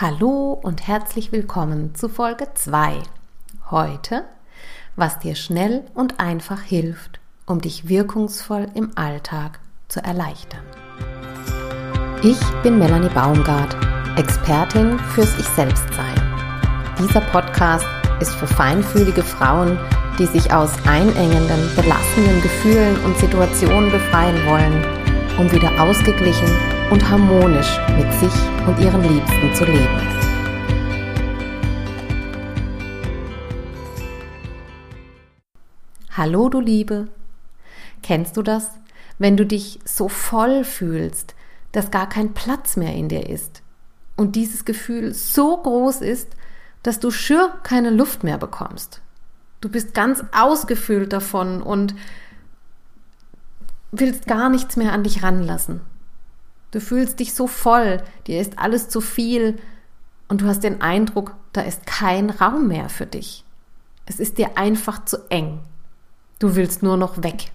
Hallo und herzlich willkommen zu Folge 2. Heute, was dir schnell und einfach hilft, um dich wirkungsvoll im Alltag zu erleichtern. Ich bin Melanie Baumgart, Expertin fürs Ich Selbstsein. Dieser Podcast ist für feinfühlige Frauen, die sich aus einengenden, belastenden Gefühlen und Situationen befreien wollen, um wieder ausgeglichen und harmonisch mit sich und ihren Liebsten zu leben. Hallo du Liebe, kennst du das, wenn du dich so voll fühlst, dass gar kein Platz mehr in dir ist und dieses Gefühl so groß ist, dass du schür keine Luft mehr bekommst. Du bist ganz ausgefüllt davon und willst gar nichts mehr an dich ranlassen. Du fühlst dich so voll, dir ist alles zu viel und du hast den Eindruck, da ist kein Raum mehr für dich. Es ist dir einfach zu eng. Du willst nur noch weg.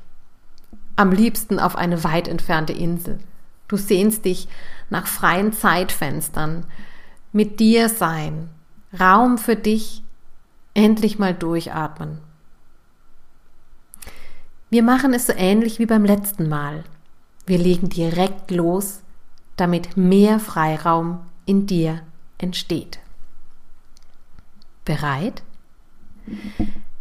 Am liebsten auf eine weit entfernte Insel. Du sehnst dich nach freien Zeitfenstern, mit dir sein, Raum für dich, endlich mal durchatmen. Wir machen es so ähnlich wie beim letzten Mal. Wir legen direkt los damit mehr Freiraum in dir entsteht. Bereit?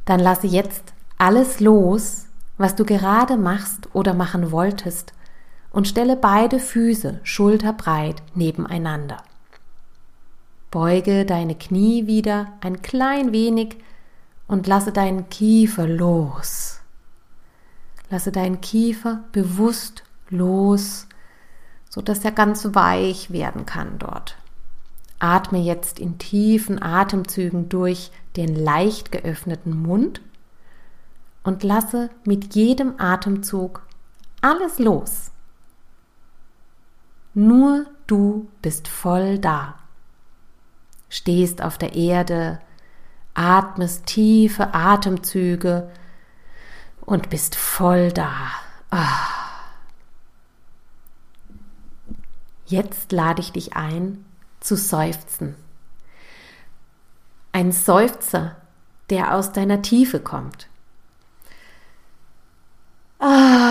Dann lasse jetzt alles los, was du gerade machst oder machen wolltest und stelle beide Füße schulterbreit nebeneinander. Beuge deine Knie wieder ein klein wenig und lasse deinen Kiefer los. Lasse deinen Kiefer bewusst los so dass er ganz weich werden kann dort. Atme jetzt in tiefen Atemzügen durch den leicht geöffneten Mund und lasse mit jedem Atemzug alles los. Nur du bist voll da. Stehst auf der Erde, atmest tiefe Atemzüge und bist voll da. Ah. Jetzt lade ich dich ein zu seufzen. Ein Seufzer, der aus deiner Tiefe kommt. Ah.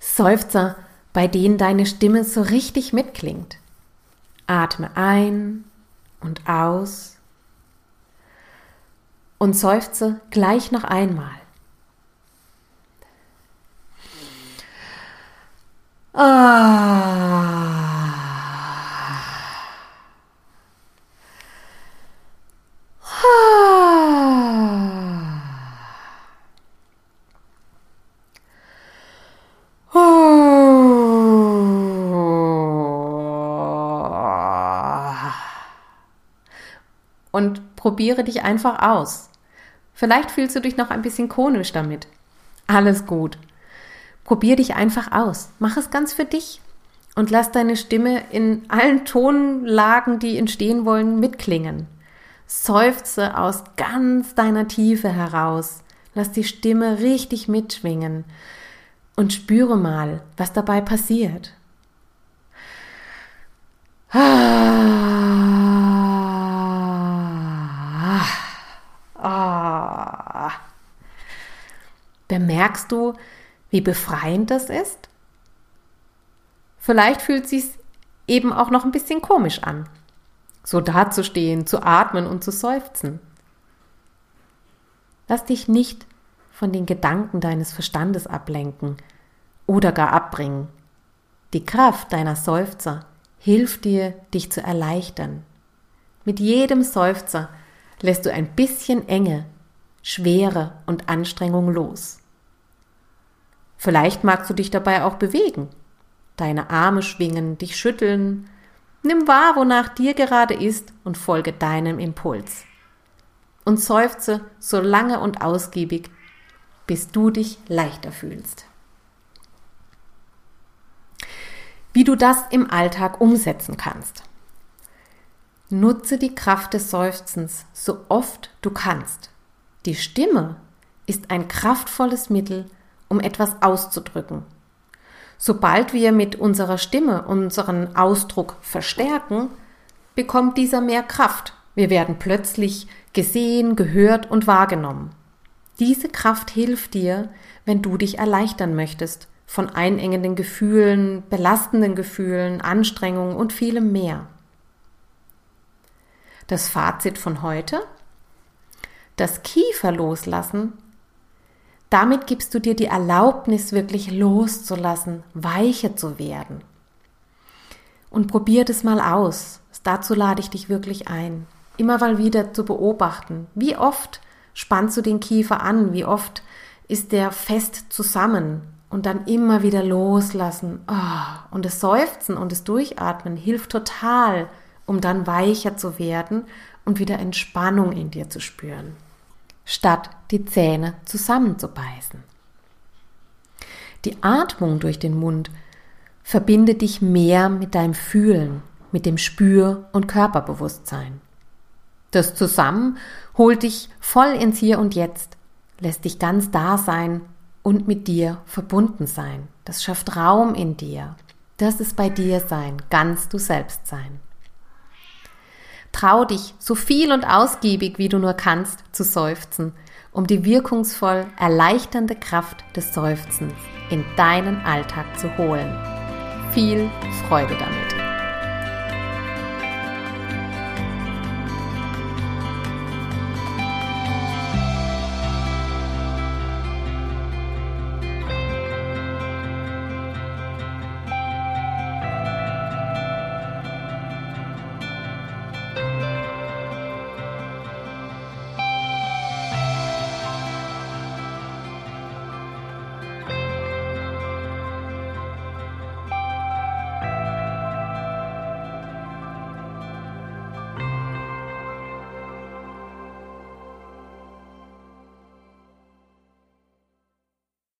Seufzer, bei denen deine Stimme so richtig mitklingt. Atme ein und aus und seufze gleich noch einmal. Ah. Und probiere dich einfach aus. Vielleicht fühlst du dich noch ein bisschen konisch damit. Alles gut. Probier dich einfach aus. Mach es ganz für dich und lass deine Stimme in allen Tonlagen, die entstehen wollen, mitklingen. Seufze aus ganz deiner Tiefe heraus. Lass die Stimme richtig mitschwingen und spüre mal, was dabei passiert. Bemerkst du, wie befreiend das ist? Vielleicht fühlt sich eben auch noch ein bisschen komisch an, so dazustehen, zu atmen und zu seufzen. Lass dich nicht von den Gedanken deines Verstandes ablenken oder gar abbringen. Die Kraft deiner Seufzer hilft dir, dich zu erleichtern. Mit jedem Seufzer lässt du ein bisschen Enge, Schwere und Anstrengung los. Vielleicht magst du dich dabei auch bewegen, deine Arme schwingen, dich schütteln. Nimm wahr, wonach dir gerade ist und folge deinem Impuls. Und seufze so lange und ausgiebig, bis du dich leichter fühlst. Wie du das im Alltag umsetzen kannst. Nutze die Kraft des Seufzens so oft du kannst. Die Stimme ist ein kraftvolles Mittel, um etwas auszudrücken. Sobald wir mit unserer Stimme unseren Ausdruck verstärken, bekommt dieser mehr Kraft. Wir werden plötzlich gesehen, gehört und wahrgenommen. Diese Kraft hilft dir, wenn du dich erleichtern möchtest von einengenden Gefühlen, belastenden Gefühlen, Anstrengungen und vielem mehr. Das Fazit von heute? Das Kiefer loslassen, damit gibst du dir die Erlaubnis, wirklich loszulassen, weicher zu werden. Und probier das mal aus. Dazu lade ich dich wirklich ein. Immer mal wieder zu beobachten, wie oft spannst du den Kiefer an, wie oft ist der fest zusammen und dann immer wieder loslassen. Oh, und das Seufzen und das Durchatmen hilft total, um dann weicher zu werden und wieder Entspannung in dir zu spüren, statt die Zähne zusammenzubeißen. Die Atmung durch den Mund verbindet dich mehr mit deinem Fühlen, mit dem Spür- und Körperbewusstsein. Das zusammen holt dich voll ins Hier und Jetzt, lässt dich ganz da sein und mit dir verbunden sein. Das schafft Raum in dir. Das ist bei dir sein, ganz du selbst sein. Trau dich, so viel und ausgiebig wie du nur kannst, zu seufzen, um die wirkungsvoll erleichternde Kraft des Seufzens in deinen Alltag zu holen. Viel Freude damit.